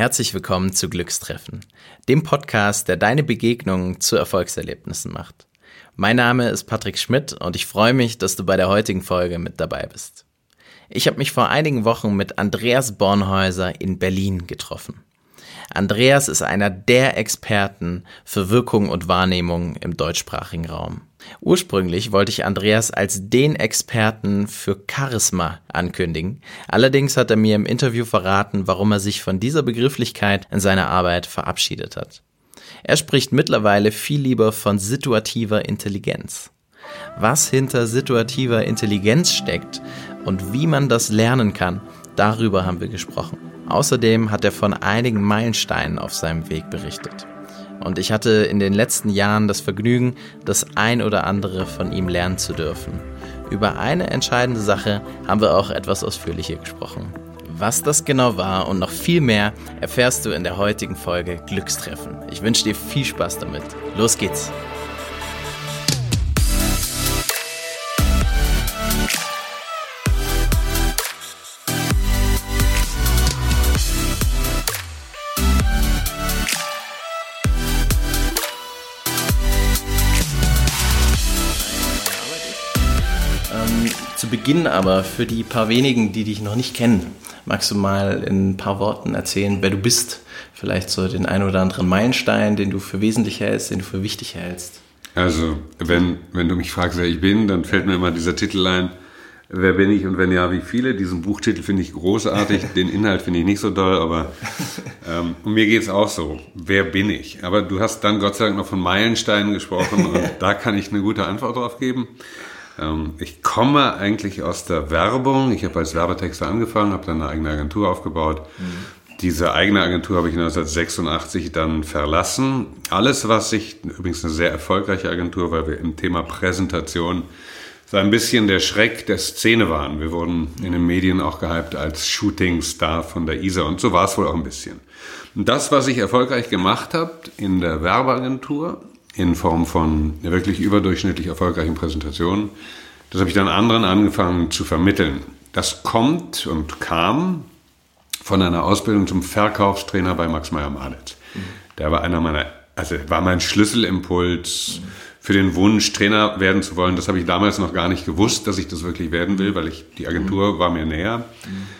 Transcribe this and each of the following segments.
Herzlich willkommen zu Glückstreffen, dem Podcast, der deine Begegnungen zu Erfolgserlebnissen macht. Mein Name ist Patrick Schmidt und ich freue mich, dass du bei der heutigen Folge mit dabei bist. Ich habe mich vor einigen Wochen mit Andreas Bornhäuser in Berlin getroffen. Andreas ist einer der Experten für Wirkung und Wahrnehmung im deutschsprachigen Raum. Ursprünglich wollte ich Andreas als den Experten für Charisma ankündigen. Allerdings hat er mir im Interview verraten, warum er sich von dieser Begrifflichkeit in seiner Arbeit verabschiedet hat. Er spricht mittlerweile viel lieber von situativer Intelligenz. Was hinter situativer Intelligenz steckt und wie man das lernen kann, darüber haben wir gesprochen. Außerdem hat er von einigen Meilensteinen auf seinem Weg berichtet. Und ich hatte in den letzten Jahren das Vergnügen, das ein oder andere von ihm lernen zu dürfen. Über eine entscheidende Sache haben wir auch etwas ausführlicher gesprochen. Was das genau war und noch viel mehr erfährst du in der heutigen Folge Glückstreffen. Ich wünsche dir viel Spaß damit. Los geht's! Beginn aber für die paar wenigen, die dich noch nicht kennen, magst du mal in ein paar Worten erzählen, wer du bist? Vielleicht so den einen oder anderen Meilenstein, den du für wesentlich hältst, den du für wichtig hältst. Also, wenn, wenn du mich fragst, wer ich bin, dann fällt mir immer dieser Titel ein, Wer bin ich und wenn ja, wie viele? Diesen Buchtitel finde ich großartig, den Inhalt finde ich nicht so doll, aber ähm, mir geht es auch so. Wer bin ich? Aber du hast dann Gott sei Dank noch von Meilensteinen gesprochen und da kann ich eine gute Antwort drauf geben. Ähm, ich komme eigentlich aus der Werbung. Ich habe als Werbetexter angefangen, habe dann eine eigene Agentur aufgebaut. Diese eigene Agentur habe ich 1986 dann verlassen. Alles, was ich, übrigens eine sehr erfolgreiche Agentur, weil wir im Thema Präsentation so ein bisschen der Schreck der Szene waren. Wir wurden in den Medien auch gehypt als Shootingstar von der ISA und so war es wohl auch ein bisschen. Und das, was ich erfolgreich gemacht habe in der Werbeagentur, in Form von wirklich überdurchschnittlich erfolgreichen Präsentationen. Das habe ich dann anderen angefangen zu vermitteln. Das kommt und kam von einer Ausbildung zum Verkaufstrainer bei Max Meyer Malitz. Mhm. Der war einer meiner, also war mein Schlüsselimpuls. Mhm für den Wunsch, Trainer werden zu wollen. Das habe ich damals noch gar nicht gewusst, dass ich das wirklich werden will, weil ich die Agentur war mir näher.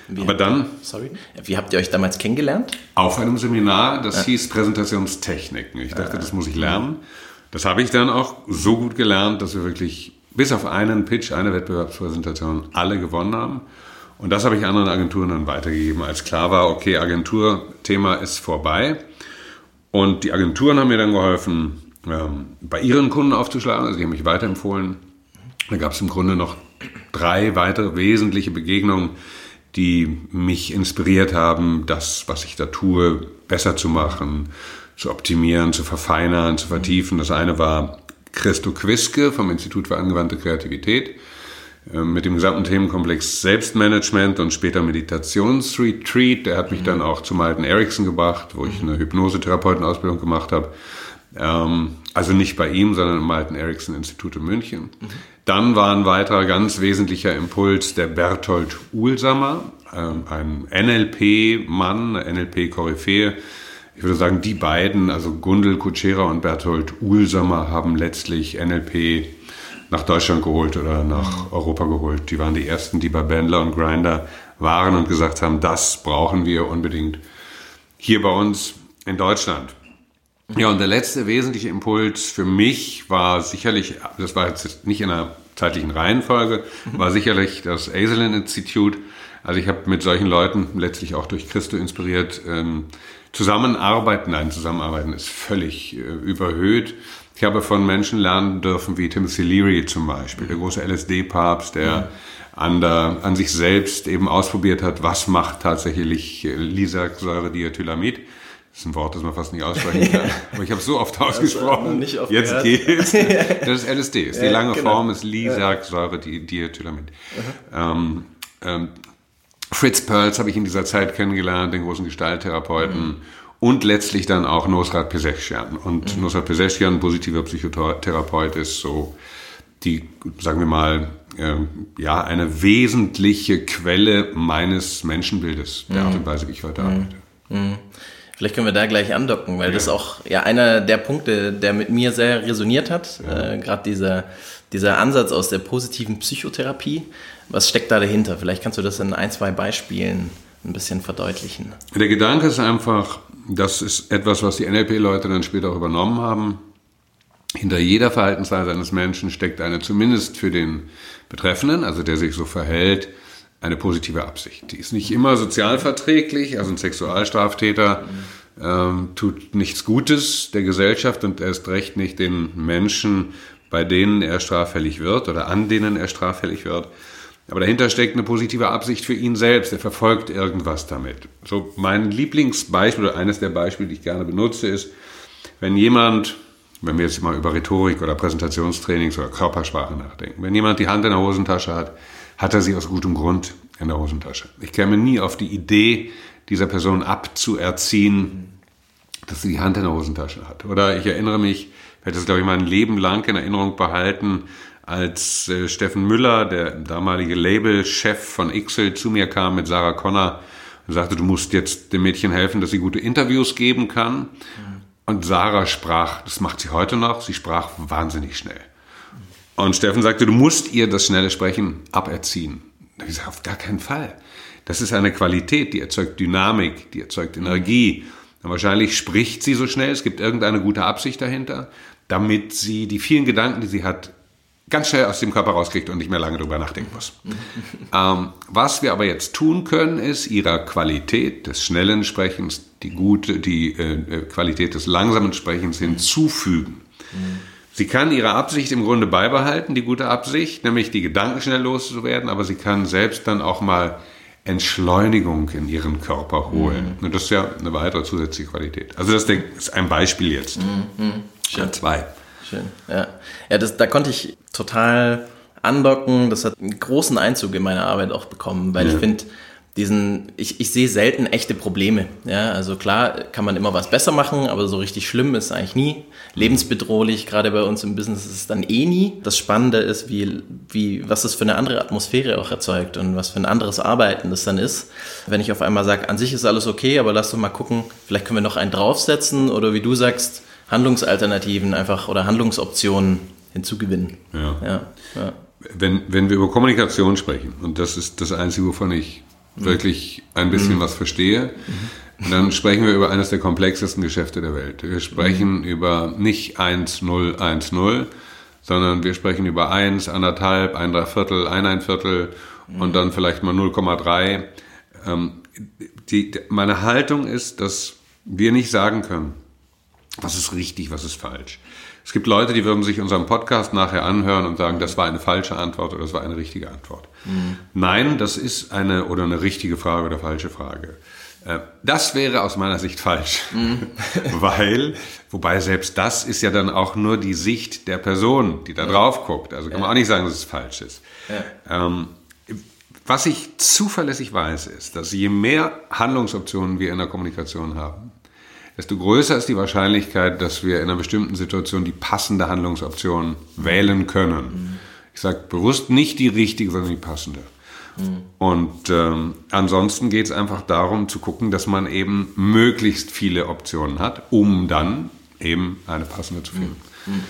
Mhm. Wie Aber dann. Sorry. Wie habt ihr euch damals kennengelernt? Auf einem Seminar, das ja. hieß Präsentationstechniken. Ich dachte, das muss ich lernen. Das habe ich dann auch so gut gelernt, dass wir wirklich bis auf einen Pitch, eine Wettbewerbspräsentation alle gewonnen haben. Und das habe ich anderen Agenturen dann weitergegeben, als klar war, okay, Agenturthema ist vorbei. Und die Agenturen haben mir dann geholfen, ähm, bei ihren Kunden aufzuschlagen. Also die haben mich weiterempfohlen. Da gab es im Grunde noch drei weitere wesentliche Begegnungen, die mich inspiriert haben, das, was ich da tue, besser zu machen, zu optimieren, zu verfeinern, zu vertiefen. Das eine war Christo Quiske vom Institut für angewandte Kreativität ähm, mit dem gesamten Themenkomplex Selbstmanagement und später Meditationsretreat. Der hat mich dann auch zu Malten Erickson gebracht, wo ich eine Hypnosetherapeutenausbildung gemacht habe. Ähm, also nicht bei ihm, sondern im Malten Ericsson Institut in München. Dann war ein weiterer ganz wesentlicher Impuls der Berthold Uhlsammer, ähm, ein NLP-Mann, NLP-Koryphäe. Ich würde sagen, die beiden, also Gundel Kutschera und Berthold Uhlsammer, haben letztlich NLP nach Deutschland geholt oder nach. Europa geholt. Die waren die ersten, die bei Bandler und Grinder waren und gesagt haben, das brauchen wir unbedingt hier bei uns in Deutschland. Ja, und der letzte wesentliche Impuls für mich war sicherlich, das war jetzt nicht in einer zeitlichen Reihenfolge, war sicherlich das Aislinn Institute. Also ich habe mit solchen Leuten letztlich auch durch Christo inspiriert. Ähm, zusammenarbeiten, nein, zusammenarbeiten ist völlig äh, überhöht. Ich habe von Menschen lernen dürfen, wie Timothy Leary zum Beispiel, der große LSD-Papst, der ja. an, der, an sich selbst eben ausprobiert hat, was macht tatsächlich äh, Lisaxsäure-Diethylamid das ist ein Wort, das man fast nicht aussprechen kann. Aber ich habe es so oft ausgesprochen. Nicht oft Jetzt geht's. Das ist LSD. Ist die lange genau. Form ist Lisagsäure, die Diethylamid. Ähm, ähm, Fritz Perls habe ich in dieser Zeit kennengelernt, den großen Gestalttherapeuten. Mhm. Und letztlich dann auch Nosrat Peseschian. Und mhm. Nosrat Peseschian, positiver Psychotherapeut, ist so die, sagen wir mal, äh, ja, eine wesentliche Quelle meines Menschenbildes, der mhm. Art und Weise, wie ich heute mhm. arbeite. Vielleicht können wir da gleich andocken, weil ja. das auch ja einer der Punkte, der mit mir sehr resoniert hat. Ja. Äh, Gerade dieser, dieser Ansatz aus der positiven Psychotherapie. Was steckt da dahinter? Vielleicht kannst du das in ein, zwei Beispielen ein bisschen verdeutlichen. Der Gedanke ist einfach, das ist etwas, was die NLP-Leute dann später auch übernommen haben. Hinter jeder Verhaltensweise eines Menschen steckt eine zumindest für den Betreffenden, also der sich so verhält, eine positive Absicht. Die ist nicht immer sozialverträglich, also ein Sexualstraftäter ähm, tut nichts Gutes der Gesellschaft und erst recht nicht den Menschen, bei denen er straffällig wird oder an denen er straffällig wird. Aber dahinter steckt eine positive Absicht für ihn selbst. Er verfolgt irgendwas damit. So mein Lieblingsbeispiel oder eines der Beispiele, die ich gerne benutze, ist, wenn jemand, wenn wir jetzt mal über Rhetorik oder Präsentationstrainings oder Körpersprache nachdenken, wenn jemand die Hand in der Hosentasche hat, hat er sie aus gutem Grund in der Hosentasche. Ich käme nie auf die Idee, dieser Person abzuerziehen, dass sie die Hand in der Hosentasche hat. Oder ich erinnere mich, ich werde das, glaube ich, mein Leben lang in Erinnerung behalten, als äh, Steffen Müller, der damalige Labelchef von Ixel, zu mir kam mit Sarah Connor und sagte, du musst jetzt dem Mädchen helfen, dass sie gute Interviews geben kann. Und Sarah sprach, das macht sie heute noch, sie sprach wahnsinnig schnell. Und Steffen sagte, du musst ihr das schnelle Sprechen aberziehen. Da habe ich gesagt, auf gar keinen Fall. Das ist eine Qualität, die erzeugt Dynamik, die erzeugt Energie. Und wahrscheinlich spricht sie so schnell, es gibt irgendeine gute Absicht dahinter, damit sie die vielen Gedanken, die sie hat, ganz schnell aus dem Körper rauskriegt und nicht mehr lange darüber nachdenken muss. ähm, was wir aber jetzt tun können, ist ihrer Qualität des schnellen Sprechens die gute, die äh, äh Qualität des langsamen Sprechens hinzufügen. Sie kann ihre Absicht im Grunde beibehalten, die gute Absicht, nämlich die Gedanken schnell loszuwerden, aber sie kann selbst dann auch mal Entschleunigung in ihren Körper holen. Mhm. Und das ist ja eine weitere zusätzliche Qualität. Also das ist ein Beispiel jetzt. Mhm. Ja, zwei. Schön. Ja, ja das, da konnte ich total andocken. Das hat einen großen Einzug in meine Arbeit auch bekommen, weil ja. ich finde, diesen, ich, ich sehe selten echte Probleme. Ja, also klar kann man immer was besser machen, aber so richtig schlimm ist eigentlich nie. Lebensbedrohlich, gerade bei uns im Business ist es dann eh nie. Das Spannende ist, wie, wie, was das für eine andere Atmosphäre auch erzeugt und was für ein anderes Arbeiten das dann ist. Wenn ich auf einmal sage, an sich ist alles okay, aber lass doch mal gucken, vielleicht können wir noch einen draufsetzen oder wie du sagst, Handlungsalternativen einfach oder Handlungsoptionen hinzugewinnen. Ja. ja, ja. Wenn, wenn wir über Kommunikation sprechen, und das ist das Einzige, wovon ich. Wirklich ein bisschen mhm. was verstehe, mhm. dann sprechen wir über eines der komplexesten Geschäfte der Welt. Wir sprechen mhm. über nicht 1, 0, 1, 0, sondern wir sprechen über 1, anderthalb, ein Dreiviertel, ein ein Viertel und mhm. dann vielleicht mal 0,3. Ähm, die, meine Haltung ist, dass wir nicht sagen können, was ist richtig, was ist falsch. Es gibt Leute, die würden sich unseren Podcast nachher anhören und sagen, das war eine falsche Antwort oder das war eine richtige Antwort. Mhm. Nein, das ist eine oder eine richtige Frage oder falsche Frage. Äh, das wäre aus meiner Sicht falsch, mhm. weil, wobei selbst das ist ja dann auch nur die Sicht der Person, die da drauf guckt. Also kann man auch nicht sagen, dass es falsch ist. Ja. Ähm, was ich zuverlässig weiß, ist, dass je mehr Handlungsoptionen wir in der Kommunikation haben, desto größer ist die Wahrscheinlichkeit, dass wir in einer bestimmten Situation die passende Handlungsoption wählen können. Mhm. Ich sage bewusst nicht die richtige, sondern die passende. Mhm. Und ähm, ansonsten geht es einfach darum zu gucken, dass man eben möglichst viele Optionen hat, um dann eben eine passende zu finden. Mhm.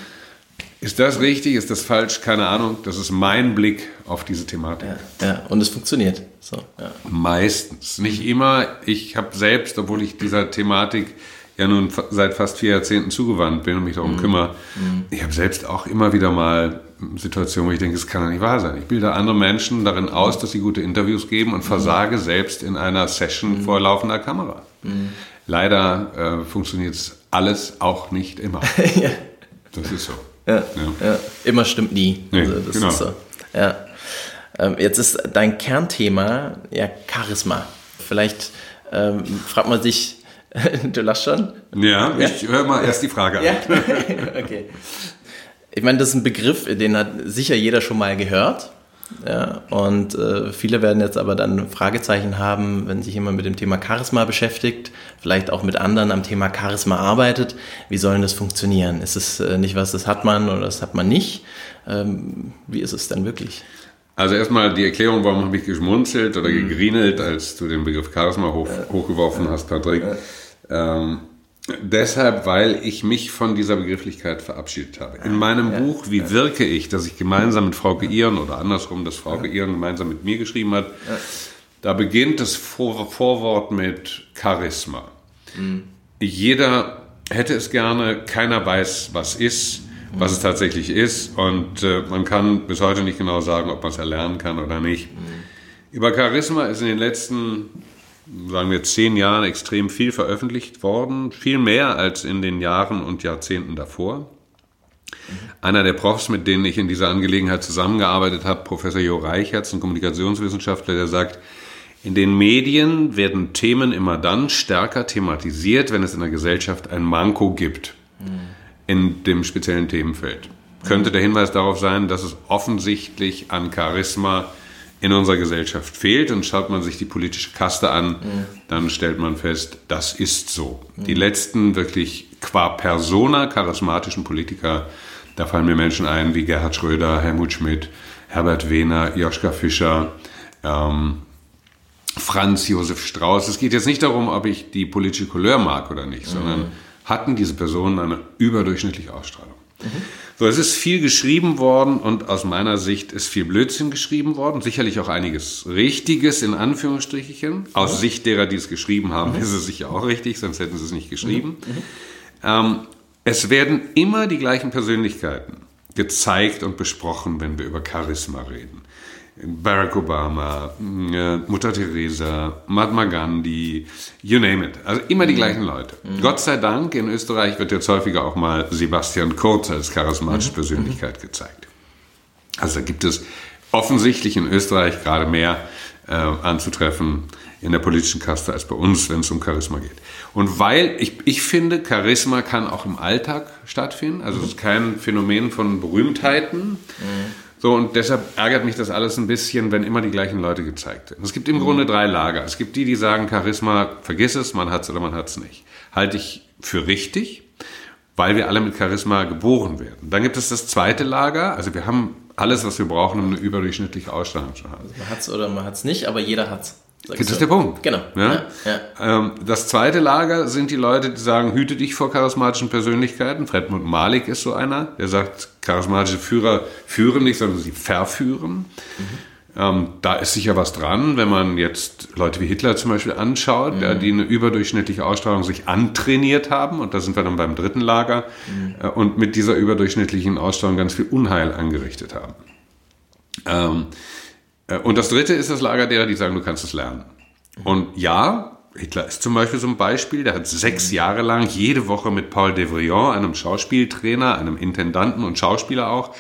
Ist das richtig? Ist das falsch? Keine Ahnung. Das ist mein Blick auf diese Thematik. Ja, ja. und es funktioniert. So, ja. Meistens. Nicht immer. Ich habe selbst, obwohl ich dieser Thematik ja nun seit fast vier Jahrzehnten zugewandt bin und mich darum mhm. kümmere. Mhm. Ich habe selbst auch immer wieder mal Situationen, wo ich denke, es kann doch nicht wahr sein. Ich bilde andere Menschen darin aus, dass sie gute Interviews geben und mhm. versage selbst in einer Session mhm. vor laufender Kamera. Mhm. Leider äh, funktioniert es alles auch nicht immer. ja. Das ist so. Ja, ja. ja. Immer stimmt nie. Nee, also das genau. ist so. Ja. Ähm, jetzt ist dein Kernthema ja Charisma. Vielleicht ähm, fragt man sich, Du lachst schon? Ja, ja? ich höre mal erst die Frage an. Ja? okay. Ich meine, das ist ein Begriff, den hat sicher jeder schon mal gehört. Ja, und äh, viele werden jetzt aber dann Fragezeichen haben, wenn sich jemand mit dem Thema Charisma beschäftigt, vielleicht auch mit anderen am Thema Charisma arbeitet. Wie soll denn das funktionieren? Ist es äh, nicht was, das hat man oder das hat man nicht? Ähm, wie ist es denn wirklich? Also erstmal die Erklärung, warum habe ich geschmunzelt oder mhm. gegrinelt, als du den Begriff Charisma hoch, hochgeworfen hast, Patrick. Ähm, deshalb, weil ich mich von dieser Begrifflichkeit verabschiedet habe. In meinem ja, Buch Wie wirke ich, das ich gemeinsam mit Frau Ihren oder andersrum, das Frau. Ihren gemeinsam mit mir geschrieben hat, da beginnt das Vor Vorwort mit Charisma. Mhm. Jeder hätte es gerne, keiner weiß, was ist, was mhm. es tatsächlich ist und äh, man kann bis heute nicht genau sagen, ob man es erlernen kann oder nicht. Mhm. Über Charisma ist in den letzten sagen wir, zehn Jahren extrem viel veröffentlicht worden, viel mehr als in den Jahren und Jahrzehnten davor. Einer der Profs, mit denen ich in dieser Angelegenheit zusammengearbeitet habe, Professor Jo Reichertz, ein Kommunikationswissenschaftler, der sagt, in den Medien werden Themen immer dann stärker thematisiert, wenn es in der Gesellschaft ein Manko gibt in dem speziellen Themenfeld. Könnte der Hinweis darauf sein, dass es offensichtlich an Charisma in unserer Gesellschaft fehlt. Und schaut man sich die politische Kaste an, mhm. dann stellt man fest, das ist so. Mhm. Die letzten wirklich qua persona charismatischen Politiker, da fallen mir Menschen ein wie Gerhard Schröder, Helmut Schmidt, Herbert Wehner, Joschka Fischer, ähm, Franz Josef Strauß. Es geht jetzt nicht darum, ob ich die politische Couleur mag oder nicht, mhm. sondern hatten diese Personen eine überdurchschnittliche Ausstrahlung. Mhm. So, es ist viel geschrieben worden und aus meiner Sicht ist viel Blödsinn geschrieben worden. Sicherlich auch einiges Richtiges in Anführungsstrichen. Aus mhm. Sicht derer, die es geschrieben haben, mhm. ist es sicher auch richtig, sonst hätten sie es nicht geschrieben. Mhm. mhm. Ähm, es werden immer die gleichen Persönlichkeiten gezeigt und besprochen, wenn wir über Charisma reden. Barack Obama, äh, Mutter Teresa, Mahatma Gandhi, you name it. Also immer die mhm. gleichen Leute. Mhm. Gott sei Dank, in Österreich wird jetzt häufiger auch mal Sebastian Kurz als charismatische mhm. Persönlichkeit gezeigt. Also da gibt es offensichtlich in Österreich gerade mehr äh, anzutreffen in der politischen Kaste als bei uns, wenn es um Charisma geht. Und weil ich, ich finde, Charisma kann auch im Alltag stattfinden. Also es ist kein Phänomen von Berühmtheiten. Mhm so, und deshalb ärgert mich das alles ein bisschen, wenn immer die gleichen Leute gezeigt werden. Es gibt im mhm. Grunde drei Lager. Es gibt die, die sagen, Charisma, vergiss es, man hat es oder man hat es nicht. Halte ich für richtig, weil wir alle mit Charisma geboren werden. Dann gibt es das zweite Lager. Also wir haben alles, was wir brauchen, um eine überdurchschnittliche Ausstrahlung zu haben. Also man hat es oder man hat es nicht, aber jeder hat es. Das ist der Punkt. Genau. Ja? Ja, ja. Das zweite Lager sind die Leute, die sagen, hüte dich vor charismatischen Persönlichkeiten. Fredmund Malik ist so einer, der sagt, charismatische Führer führen nicht, sondern sie verführen. Mhm. Ähm, da ist sicher was dran, wenn man jetzt Leute wie Hitler zum Beispiel anschaut, mhm. die eine überdurchschnittliche Ausstrahlung sich antrainiert haben, und da sind wir dann beim dritten Lager, mhm. äh, und mit dieser überdurchschnittlichen Ausstrahlung ganz viel Unheil angerichtet haben. Ähm, äh, und das dritte ist das Lager derer, die sagen, du kannst es lernen. Und ja, Hitler ist zum Beispiel so ein Beispiel, der hat sechs Jahre lang jede Woche mit Paul Devrillon, einem Schauspieltrainer, einem Intendanten und Schauspieler auch,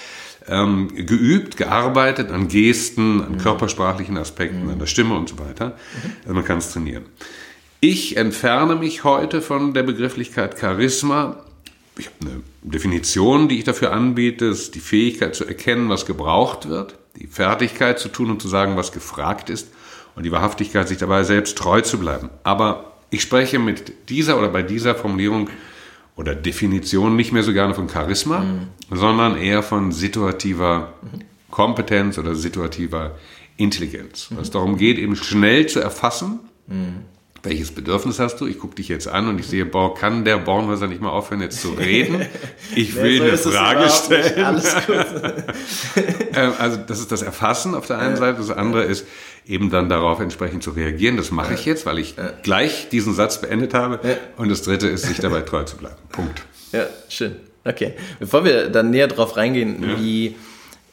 ähm, geübt, gearbeitet an Gesten, an körpersprachlichen Aspekten, an der Stimme und so weiter. Also man kann es trainieren. Ich entferne mich heute von der Begrifflichkeit Charisma. Ich habe eine Definition, die ich dafür anbiete, ist die Fähigkeit zu erkennen, was gebraucht wird die Fertigkeit zu tun und zu sagen, was gefragt ist und die Wahrhaftigkeit, sich dabei selbst treu zu bleiben. Aber ich spreche mit dieser oder bei dieser Formulierung oder Definition nicht mehr so gerne von Charisma, mhm. sondern eher von situativer Kompetenz oder situativer Intelligenz. Mhm. Was darum geht, eben schnell zu erfassen, mhm welches Bedürfnis hast du? Ich gucke dich jetzt an und ich sehe, boah, kann der Bornhäuser nicht mal aufhören, jetzt zu reden? Ich will nee, so eine Frage stellen. Alles gut. Ähm, also das ist das Erfassen auf der einen Seite, das andere ist eben dann darauf entsprechend zu reagieren. Das mache ich jetzt, weil ich gleich diesen Satz beendet habe. Und das dritte ist, sich dabei treu zu bleiben. Punkt. Ja, schön. Okay. Bevor wir dann näher drauf reingehen, ja. wie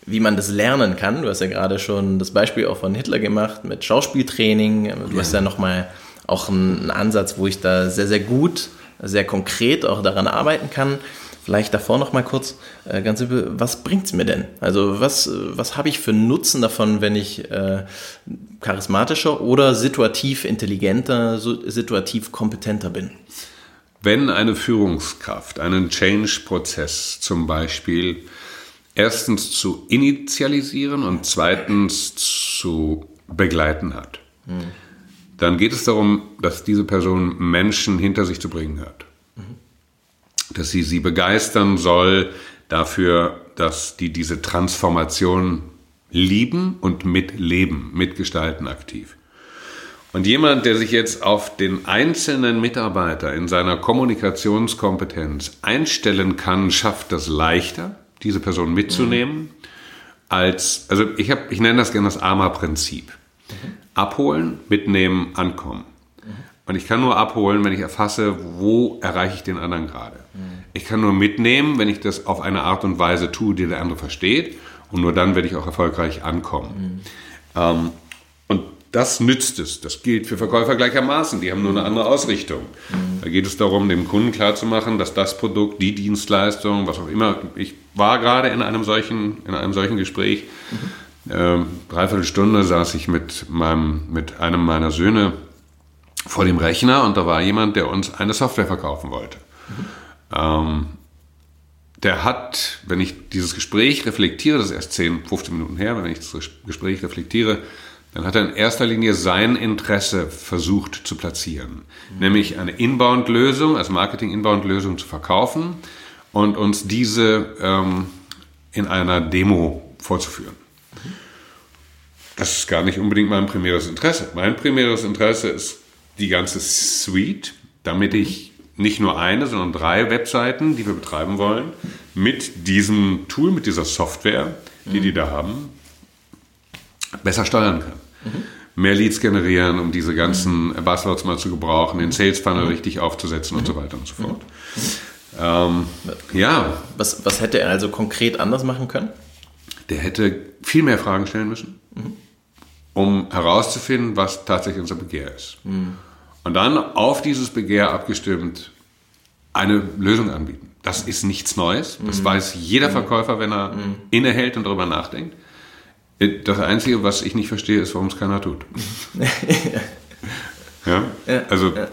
wie man das lernen kann. Du hast ja gerade schon das Beispiel auch von Hitler gemacht mit Schauspieltraining. Du ja. hast ja nochmal auch ein, ein Ansatz, wo ich da sehr, sehr gut, sehr konkret auch daran arbeiten kann. Vielleicht davor noch mal kurz, äh, ganz simpel, was bringt es mir denn? Also was, was habe ich für Nutzen davon, wenn ich äh, charismatischer oder situativ intelligenter, situativ kompetenter bin? Wenn eine Führungskraft einen Change-Prozess zum Beispiel erstens zu initialisieren und zweitens zu begleiten hat, hm dann geht es darum, dass diese Person Menschen hinter sich zu bringen hat. Dass sie sie begeistern soll dafür, dass die diese Transformation lieben und mitleben, mitgestalten aktiv. Und jemand, der sich jetzt auf den einzelnen Mitarbeiter in seiner Kommunikationskompetenz einstellen kann, schafft das leichter, diese Person mitzunehmen, mhm. als, also ich, hab, ich nenne das gerne das AMA-Prinzip. Mhm. Abholen, mitnehmen, ankommen. Und ich kann nur abholen, wenn ich erfasse, wo erreiche ich den anderen gerade. Ich kann nur mitnehmen, wenn ich das auf eine Art und Weise tue, die der andere versteht. Und nur dann werde ich auch erfolgreich ankommen. Mhm. Ähm, und das nützt es. Das gilt für Verkäufer gleichermaßen. Die haben nur eine andere Ausrichtung. Mhm. Da geht es darum, dem Kunden klarzumachen, dass das Produkt, die Dienstleistung, was auch immer. Ich war gerade in einem solchen, in einem solchen Gespräch. Mhm. Ähm, dreiviertel Stunde saß ich mit, meinem, mit einem meiner Söhne vor dem Rechner und da war jemand, der uns eine Software verkaufen wollte. Mhm. Ähm, der hat, wenn ich dieses Gespräch reflektiere, das ist erst 10, 15 Minuten her, wenn ich das Gespräch reflektiere, dann hat er in erster Linie sein Interesse versucht zu platzieren. Mhm. Nämlich eine Inbound-Lösung, als Marketing-Inbound-Lösung zu verkaufen und uns diese ähm, in einer Demo vorzuführen. Das ist gar nicht unbedingt mein primäres Interesse. Mein primäres Interesse ist die ganze Suite, damit ich nicht nur eine, sondern drei Webseiten, die wir betreiben wollen, mit diesem Tool, mit dieser Software, die mhm. die da haben, besser steuern kann. Mhm. Mehr Leads generieren, um diese ganzen mhm. Buzzwords mal zu gebrauchen, den Sales Funnel mhm. richtig aufzusetzen und so weiter und so fort. Ähm, ja. Was, was hätte er also konkret anders machen können? Der hätte viel mehr Fragen stellen müssen, mhm. um herauszufinden, was tatsächlich unser Begehr ist. Mhm und dann auf dieses Begehr abgestimmt eine Lösung anbieten. Das ist nichts Neues. Das mhm. weiß jeder mhm. Verkäufer, wenn er mhm. innehält und darüber nachdenkt. Das Einzige, was ich nicht verstehe, ist, warum es keiner tut. ja? ja? Also ja.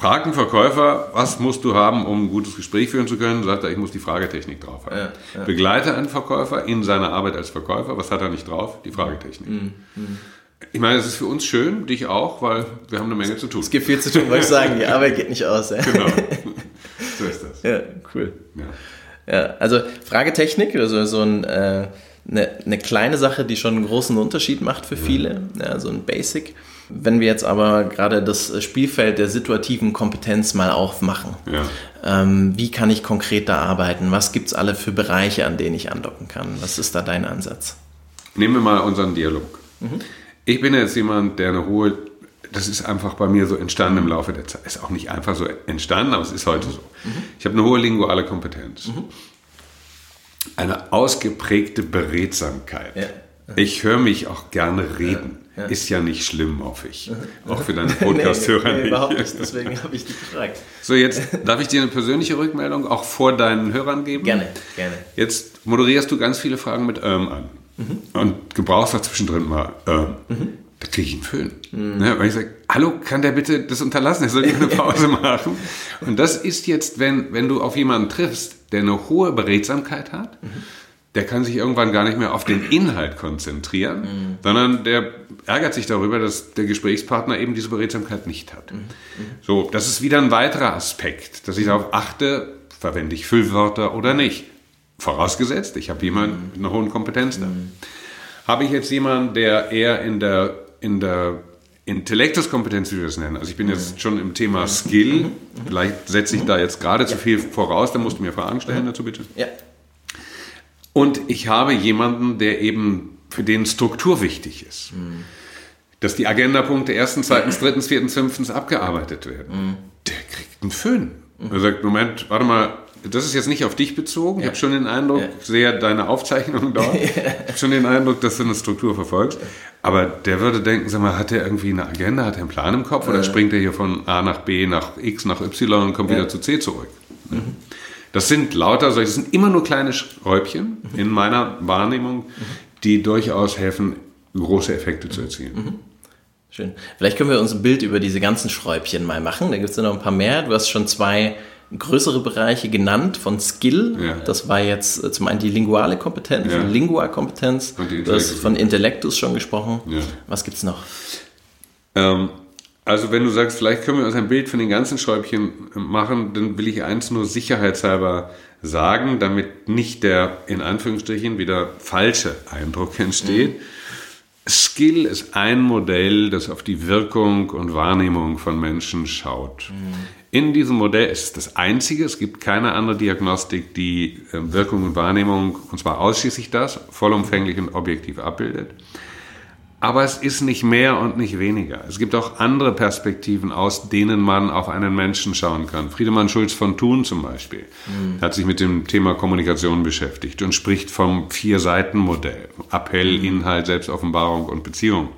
Fragt ein Verkäufer, was musst du haben, um ein gutes Gespräch führen zu können? Sagt er, ich muss die Fragetechnik drauf haben. Ja, ja. Begleite einen Verkäufer in seiner Arbeit als Verkäufer. Was hat er nicht drauf? Die Fragetechnik. Mhm. mhm. Ich meine, es ist für uns schön, dich auch, weil wir haben eine Menge zu tun. Es gibt viel zu tun, wollte ich sagen. Die Arbeit geht nicht aus. Ja. Genau. So ist das. Ja, cool. Ja, ja also Fragetechnik, also so ein, äh, eine, eine, kleine Sache, die schon einen großen Unterschied macht für viele, ja, so ein Basic. Wenn wir jetzt aber gerade das Spielfeld der situativen Kompetenz mal aufmachen, ja. ähm, wie kann ich konkret da arbeiten? Was gibt es alle für Bereiche, an denen ich andocken kann? Was ist da dein Ansatz? Nehmen wir mal unseren Dialog. Mhm. Ich bin jetzt jemand, der eine hohe, das ist einfach bei mir so entstanden im Laufe der Zeit. Ist auch nicht einfach so entstanden, aber es ist heute so. Mhm. Ich habe eine hohe linguale Kompetenz. Mhm. Eine ausgeprägte Beredsamkeit. Ja. Ich höre mich auch gerne reden. Ja, ja. Ist ja nicht schlimm, hoffe ich. Auch für deine Podcast-Hörer nee, nee, nee, überhaupt nicht. Deswegen habe ich dich gefragt. So, jetzt darf ich dir eine persönliche Rückmeldung auch vor deinen Hörern geben. Gerne, gerne. Jetzt moderierst du ganz viele Fragen mit ähm an mhm. und gebrauchst auch zwischendrin mal, äh, mhm. da kriege ich einen Föhn. Mhm. Ne? Weil ich sage, hallo, kann der bitte das unterlassen? Er soll eine Pause machen. Und das ist jetzt, wenn, wenn du auf jemanden triffst, der eine hohe Beredsamkeit hat, mhm. Der kann sich irgendwann gar nicht mehr auf den Inhalt konzentrieren, mhm. sondern der ärgert sich darüber, dass der Gesprächspartner eben diese Beredsamkeit nicht hat. Mhm. Mhm. So, das ist wieder ein weiterer Aspekt, dass ich darauf achte, verwende ich Füllwörter oder nicht. Vorausgesetzt, ich habe jemanden mit einer hohen Kompetenz da. Mhm. Habe ich jetzt jemanden, der eher in der, in der Intellektuskompetenz, wie wir das nennen. Also ich bin jetzt schon im Thema Skill. Vielleicht setze ich da jetzt gerade zu viel voraus, dann musst du mir Fragen stellen dazu bitte. Ja. Und ich habe jemanden, der eben für den Struktur wichtig ist. Mhm. Dass die Agendapunkte erstens, zweitens, drittens, viertens, fünftens abgearbeitet werden. Mhm. Der kriegt einen Föhn. Er sagt, Moment, warte mal, das ist jetzt nicht auf dich bezogen. Ja. Ich habe schon den Eindruck, ja. sehe deine Aufzeichnungen dort. ja. Ich habe schon den Eindruck, dass du eine Struktur verfolgst. Aber der würde denken, sag mal, hat er irgendwie eine Agenda, hat er einen Plan im Kopf oder springt er hier von A nach B nach X nach Y und kommt wieder zu C zurück? Mhm. Das sind lauter solche, das sind immer nur kleine Schräubchen mhm. in meiner Wahrnehmung, mhm. die durchaus helfen, große Effekte zu erzielen. Mhm. Schön. Vielleicht können wir uns ein Bild über diese ganzen Schräubchen mal machen. Da gibt es ja noch ein paar mehr. Du hast schon zwei größere Bereiche genannt von Skill. Ja. Das war jetzt äh, zum einen die linguale Kompetenz, ja. Lingua-Kompetenz. Du hast von Intellektus schon gesprochen. Ja. Was gibt es noch? Ähm, also wenn du sagst, vielleicht können wir uns ein Bild von den ganzen Schräubchen machen, dann will ich eins nur sicherheitshalber sagen, damit nicht der in Anführungsstrichen wieder falsche Eindruck entsteht. Mhm. Skill ist ein Modell, das auf die Wirkung und Wahrnehmung von Menschen schaut. Mhm. In diesem Modell ist es das einzige, es gibt keine andere Diagnostik, die äh, Wirkung und Wahrnehmung, und zwar ausschließlich das, vollumfänglich und objektiv abbildet. Aber es ist nicht mehr und nicht weniger. Es gibt auch andere Perspektiven, aus denen man auf einen Menschen schauen kann. Friedemann Schulz von Thun zum Beispiel mhm. hat sich mit dem Thema Kommunikation beschäftigt und spricht vom Vier-Seiten-Modell. Appell, mhm. Inhalt, Selbstoffenbarung und Beziehung.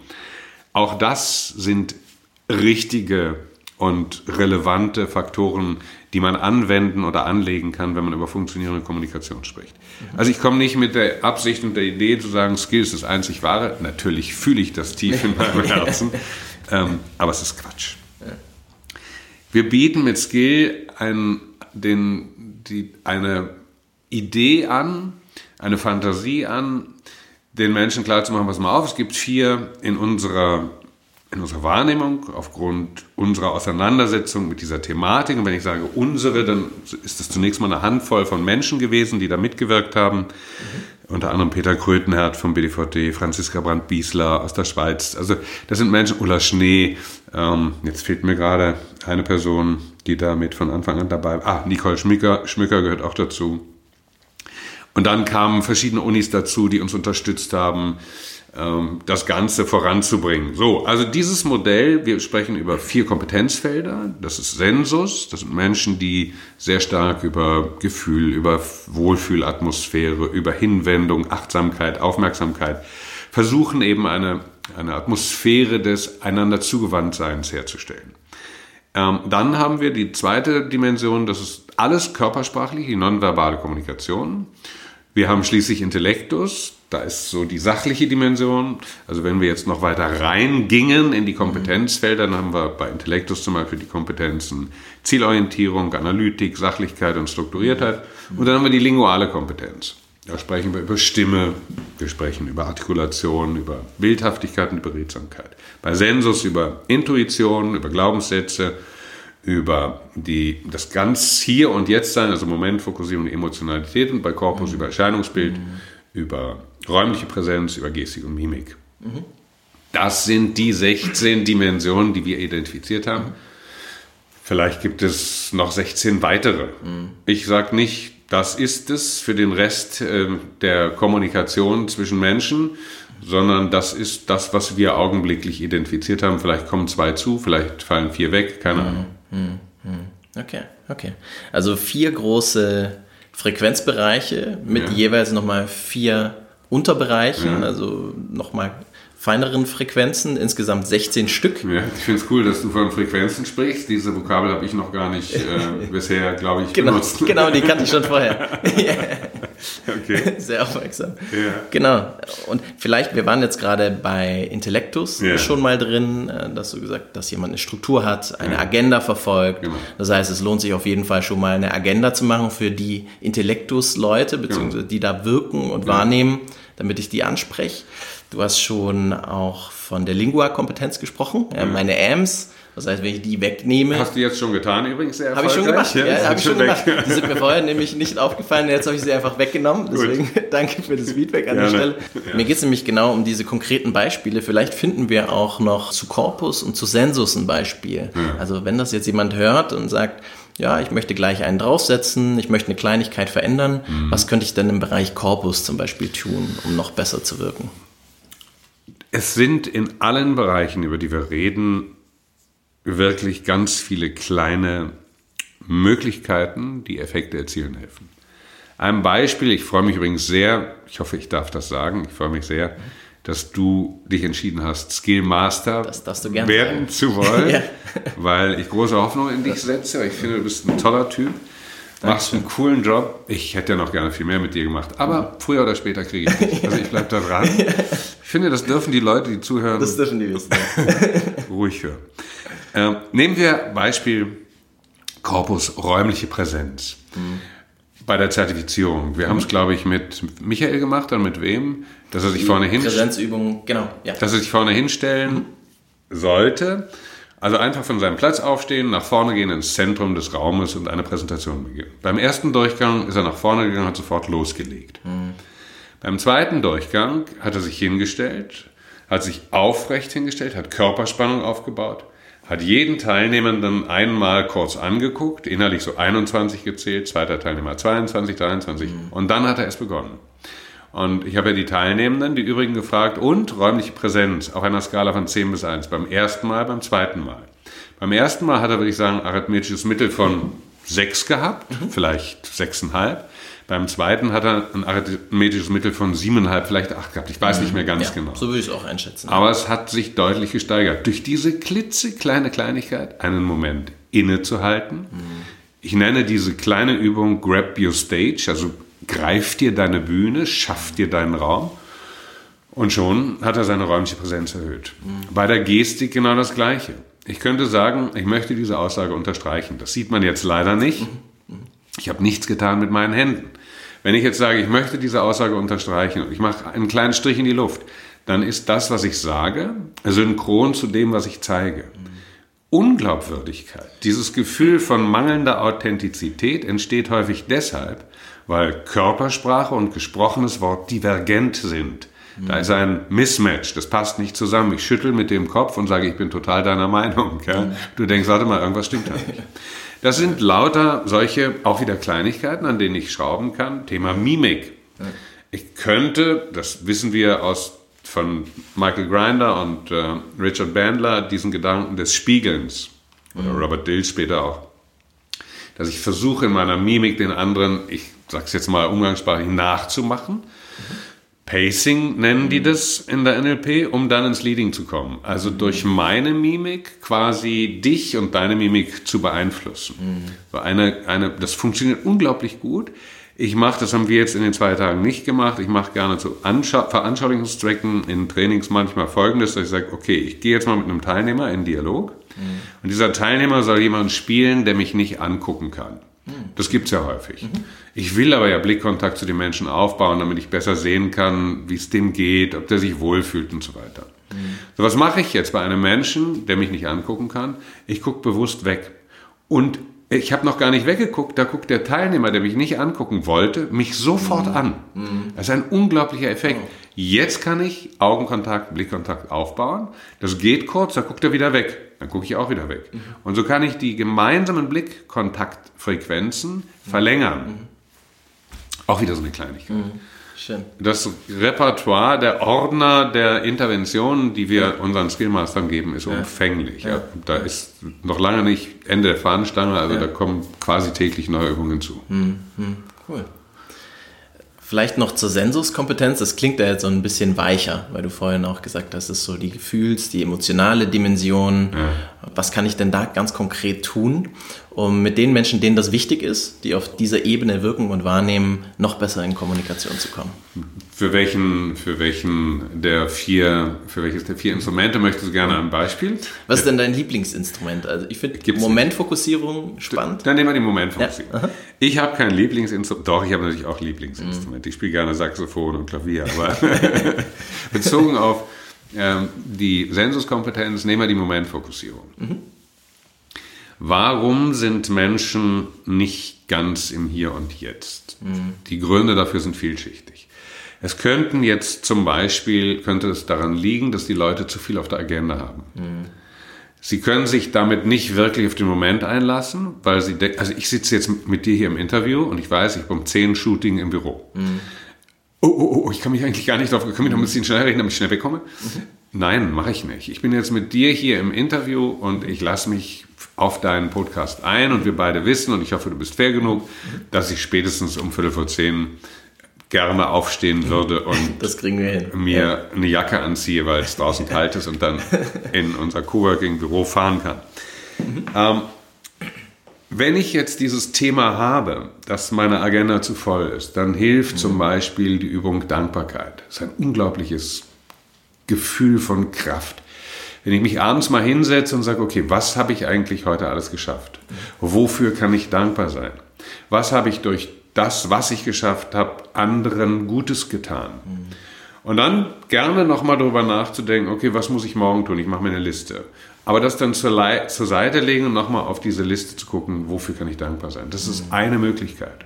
Auch das sind richtige und relevante Faktoren, die man anwenden oder anlegen kann, wenn man über funktionierende Kommunikation spricht. Also ich komme nicht mit der Absicht und der Idee zu sagen, Skill ist das einzig wahre. Natürlich fühle ich das tief in meinem Herzen, ähm, aber es ist Quatsch. Wir bieten mit Skill ein, den, die, eine Idee an, eine Fantasie an, den Menschen klarzumachen, pass mal auf, es gibt vier in unserer in unserer Wahrnehmung, aufgrund unserer Auseinandersetzung mit dieser Thematik, und wenn ich sage unsere, dann ist das zunächst mal eine Handvoll von Menschen gewesen, die da mitgewirkt haben. Mhm. Unter anderem Peter Krötenherz vom BDVD, Franziska Brandt-Biesler aus der Schweiz. Also das sind Menschen, Ulla Schnee, ähm, jetzt fehlt mir gerade eine Person, die da mit von Anfang an dabei war. Ah, Nicole Schmücker, Schmücker gehört auch dazu. Und dann kamen verschiedene Unis dazu, die uns unterstützt haben. Ähm, das Ganze voranzubringen. So, also dieses Modell, wir sprechen über vier Kompetenzfelder. Das ist Sensus, das sind Menschen, die sehr stark über Gefühl, über Wohlfühlatmosphäre, über Hinwendung, Achtsamkeit, Aufmerksamkeit versuchen eben eine, eine Atmosphäre des einander Zugewandtseins herzustellen. Ähm, dann haben wir die zweite Dimension, das ist alles körpersprachlich, die nonverbale Kommunikation. Wir haben schließlich Intellektus, da ist so die sachliche Dimension. Also wenn wir jetzt noch weiter reingingen in die Kompetenzfelder, dann haben wir bei Intellektus zum Beispiel die Kompetenzen Zielorientierung, Analytik, Sachlichkeit und Strukturiertheit. Und dann haben wir die linguale Kompetenz. Da sprechen wir über Stimme, wir sprechen über Artikulation, über Bildhaftigkeit und Beredsamkeit. Bei Sensus über Intuition, über Glaubenssätze, über die, das ganz Hier und Jetzt sein, also Momentfokussierung, Emotionalität und bei Korpus mhm. über Erscheinungsbild, mhm. über räumliche Präsenz, über Gestik und Mimik. Mhm. Das sind die 16 Dimensionen, die wir identifiziert haben. Mhm. Vielleicht gibt es noch 16 weitere. Mhm. Ich sage nicht, das ist es für den Rest äh, der Kommunikation zwischen Menschen, sondern das ist das, was wir augenblicklich identifiziert haben. Vielleicht kommen zwei zu, vielleicht fallen vier weg, keine mhm. Ahnung. Mhm. Mhm. Okay, okay. Also vier große Frequenzbereiche mit ja. jeweils nochmal vier Unterbereichen, ja. also nochmal feineren Frequenzen, insgesamt 16 Stück. Ja, ich finde es cool, dass du von Frequenzen sprichst. Diese Vokabel habe ich noch gar nicht äh, bisher, glaube ich, genau, benutzt. Genau, die kannte ich schon vorher. okay. Sehr aufmerksam. Ja. Genau. Und vielleicht, wir waren jetzt gerade bei Intellektus ja. schon mal drin, äh, dass du gesagt dass jemand eine Struktur hat, eine ja. Agenda verfolgt. Genau. Das heißt, es lohnt sich auf jeden Fall schon mal eine Agenda zu machen für die Intellektus-Leute, beziehungsweise genau. die da wirken und wahrnehmen damit ich die anspreche. Du hast schon auch von der Lingua-Kompetenz gesprochen, ja, mhm. meine AMS. Das heißt, wenn ich die wegnehme. Hast du jetzt schon getan übrigens sehr Habe ich schon gemacht. Ja, ja habe ich schon gemacht. Die sind mir vorher nämlich nicht aufgefallen. Jetzt habe ich sie einfach weggenommen. Deswegen danke für das Feedback an Gerne. der Stelle. Ja. Mir geht es nämlich genau um diese konkreten Beispiele. Vielleicht finden wir auch noch zu Corpus und zu Sensus ein Beispiel. Ja. Also wenn das jetzt jemand hört und sagt, ja, ich möchte gleich einen draufsetzen, ich möchte eine Kleinigkeit verändern. Mhm. Was könnte ich denn im Bereich Korpus zum Beispiel tun, um noch besser zu wirken? Es sind in allen Bereichen, über die wir reden, wirklich ganz viele kleine Möglichkeiten, die Effekte erzielen helfen. Ein Beispiel, ich freue mich übrigens sehr, ich hoffe, ich darf das sagen, ich freue mich sehr, dass du dich entschieden hast, Skill Master werden sagen. zu wollen, ja. weil ich große Hoffnung in dich setze. Ich finde, du bist ein toller Typ. Machst einen coolen Job. Ich hätte ja noch gerne viel mehr mit dir gemacht, aber früher oder später kriege ich dich. Also ich bleibe da dran. Ich finde, das dürfen die Leute, die zuhören, das dürfen die wissen. ruhig hören. Ähm, nehmen wir Beispiel Korpus räumliche Präsenz. Mhm bei der Zertifizierung. Wir mhm. haben es, glaube ich, mit Michael gemacht und mit wem? Dass er sich vorne hinstellen. Präsenzübung, genau. Ja. Dass er sich vorne hinstellen mhm. sollte. Also einfach von seinem Platz aufstehen, nach vorne gehen ins Zentrum des Raumes und eine Präsentation beginnen. Beim ersten Durchgang ist er nach vorne gegangen, hat sofort losgelegt. Mhm. Beim zweiten Durchgang hat er sich hingestellt, hat sich aufrecht hingestellt, hat Körperspannung aufgebaut, hat jeden Teilnehmer dann einmal kurz angeguckt, innerlich so 21 gezählt, zweiter Teilnehmer 22, 23 mhm. und dann hat er erst begonnen. Und ich habe ja die Teilnehmenden, die übrigen gefragt, und räumliche Präsenz auf einer Skala von 10 bis 1, beim ersten Mal, beim zweiten Mal. Beim ersten Mal hat er, würde ich sagen, arithmetisches Mittel von 6 gehabt, mhm. vielleicht 6,5. Beim zweiten hat er ein arithmetisches Mittel von 7,5, vielleicht 8 gehabt. Ich weiß mhm. nicht mehr ganz ja, genau. So würde ich es auch einschätzen. Aber es hat sich deutlich gesteigert. Durch diese klitzekleine Kleinigkeit, einen Moment innezuhalten. Mhm. Ich nenne diese kleine Übung Grab Your Stage, also greif dir deine Bühne, schaff dir deinen Raum. Und schon hat er seine räumliche Präsenz erhöht. Mhm. Bei der Gestik genau das Gleiche. Ich könnte sagen, ich möchte diese Aussage unterstreichen. Das sieht man jetzt leider nicht. Ich habe nichts getan mit meinen Händen. Wenn ich jetzt sage, ich möchte diese Aussage unterstreichen und ich mache einen kleinen Strich in die Luft, dann ist das, was ich sage, synchron zu dem, was ich zeige. Unglaubwürdigkeit, dieses Gefühl von mangelnder Authentizität entsteht häufig deshalb, weil Körpersprache und gesprochenes Wort divergent sind. Da ist ein Mismatch, das passt nicht zusammen. Ich schüttel mit dem Kopf und sage, ich bin total deiner Meinung. Ja? Du denkst, warte mal, irgendwas stimmt da nicht. Das sind lauter solche, auch wieder Kleinigkeiten, an denen ich schrauben kann. Thema Mimik. Ich könnte, das wissen wir aus von Michael Grinder und äh, Richard Bandler, diesen Gedanken des Spiegelns, oder mhm. Robert Dill später auch, dass ich versuche in meiner Mimik den anderen, ich sag's jetzt mal umgangssprachlich, nachzumachen. Mhm. Pacing nennen die das in der NLP, um dann ins Leading zu kommen. Also durch meine Mimik quasi dich und deine Mimik zu beeinflussen. Mhm. So eine, eine, das funktioniert unglaublich gut. Ich mache, das haben wir jetzt in den zwei Tagen nicht gemacht, ich mache gerne zu Anschau Veranschaulichungszwecken in Trainings manchmal folgendes, dass ich sage, okay, ich gehe jetzt mal mit einem Teilnehmer in Dialog mhm. und dieser Teilnehmer soll jemanden spielen, der mich nicht angucken kann. Das gibt es ja häufig. Ich will aber ja Blickkontakt zu den Menschen aufbauen, damit ich besser sehen kann, wie es dem geht, ob der sich wohlfühlt und so weiter. So, was mache ich jetzt bei einem Menschen, der mich nicht angucken kann? Ich gucke bewusst weg. Und ich habe noch gar nicht weggeguckt, da guckt der Teilnehmer, der mich nicht angucken wollte, mich sofort mhm. an. Das ist ein unglaublicher Effekt. Jetzt kann ich Augenkontakt, Blickkontakt aufbauen. Das geht kurz, da guckt er wieder weg. Dann gucke ich auch wieder weg. Mhm. Und so kann ich die gemeinsamen Blickkontaktfrequenzen verlängern. Mhm. Auch wieder so eine Kleinigkeit. Mhm. Schön. Das Repertoire der Ordner der Interventionen, die wir unseren Skillmastern geben, ist ja. umfänglich. Ja. Da ist noch lange nicht Ende der Fahnenstange, also da kommen quasi täglich neue Übungen zu. Mhm. Cool. Vielleicht noch zur Sensuskompetenz. Das klingt ja jetzt so ein bisschen weicher, weil du vorhin auch gesagt hast, es ist so die Gefühls-, die emotionale Dimension. Ja. Was kann ich denn da ganz konkret tun, um mit den Menschen, denen das wichtig ist, die auf dieser Ebene wirken und wahrnehmen, noch besser in Kommunikation zu kommen? Für welchen, für welchen der vier, für welches der vier Instrumente möchtest du gerne ein Beispiel? Was ist denn dein Lieblingsinstrument? Also ich finde Momentfokussierung spannend. Dann nehmen wir die Momentfokussierung. Ja. Ich habe kein Lieblingsinstrument. Doch, ich habe natürlich auch Lieblingsinstrumente. Mhm. Ich spiele gerne Saxophon und Klavier, aber bezogen auf ähm, die Sensuskompetenz nehmen wir die Momentfokussierung. Mhm. Warum sind Menschen nicht ganz im Hier und Jetzt? Mhm. Die Gründe dafür sind vielschichtig. Es könnten jetzt zum Beispiel, könnte es daran liegen, dass die Leute zu viel auf der Agenda haben. Mhm. Sie können sich damit nicht wirklich auf den Moment einlassen, weil sie denken, also ich sitze jetzt mit dir hier im Interview und ich weiß, ich bin zehn Shooting im Büro. Mhm. Oh, oh, oh, ich kann mich eigentlich gar nicht darauf, können wir noch ein bisschen schneller reden, damit ich schnell wegkomme? Mhm. Nein, mache ich nicht. Ich bin jetzt mit dir hier im Interview und ich lasse mich auf deinen Podcast ein und wir beide wissen, und ich hoffe, du bist fair genug, dass ich spätestens um Viertel vor zehn gerne aufstehen würde und mir ja. eine Jacke anziehe, weil es draußen kalt ist und dann in unser Coworking-Büro fahren kann. Mhm. Ähm, wenn ich jetzt dieses Thema habe, dass meine Agenda zu voll ist, dann hilft mhm. zum Beispiel die Übung Dankbarkeit. Das ist ein unglaubliches Gefühl von Kraft. Wenn ich mich abends mal hinsetze und sage, okay, was habe ich eigentlich heute alles geschafft? Wofür kann ich dankbar sein? Was habe ich durch das, was ich geschafft habe, anderen Gutes getan? Und dann gerne nochmal darüber nachzudenken, okay, was muss ich morgen tun? Ich mache mir eine Liste. Aber das dann zur, Le zur Seite legen und nochmal auf diese Liste zu gucken, wofür kann ich dankbar sein? Das ist eine Möglichkeit.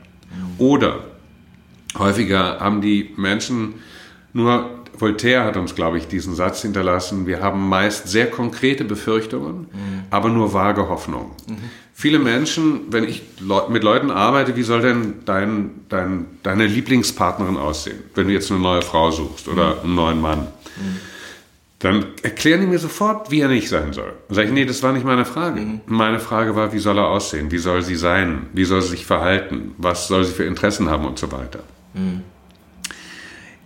Oder häufiger haben die Menschen nur Voltaire hat uns, glaube ich, diesen Satz hinterlassen. Wir haben meist sehr konkrete Befürchtungen, mhm. aber nur vage Hoffnungen. Mhm. Viele Menschen, wenn ich mit Leuten arbeite, wie soll denn dein, dein, deine Lieblingspartnerin aussehen, wenn du jetzt eine neue Frau suchst oder mhm. einen neuen Mann? Mhm. Dann erklären die mir sofort, wie er nicht sein soll. Dann sage ich, nee, das war nicht meine Frage. Mhm. Meine Frage war, wie soll er aussehen? Wie soll sie sein? Wie soll sie sich verhalten? Was soll sie für Interessen haben und so weiter?